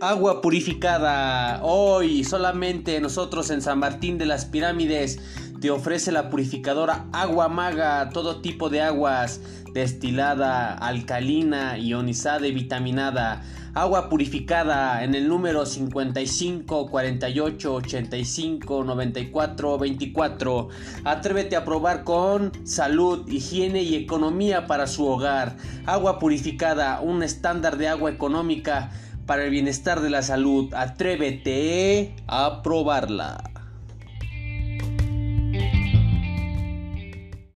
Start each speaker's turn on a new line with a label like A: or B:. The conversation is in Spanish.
A: Agua purificada. Hoy solamente nosotros en San Martín de las Pirámides te ofrece la purificadora Agua Maga, todo tipo de aguas, destilada, alcalina, ionizada y vitaminada. Agua purificada en el número 55 48 85 94 24. Atrévete a probar con salud, higiene y economía para su hogar. Agua purificada, un estándar de agua económica para el bienestar de la salud. Atrévete a probarla.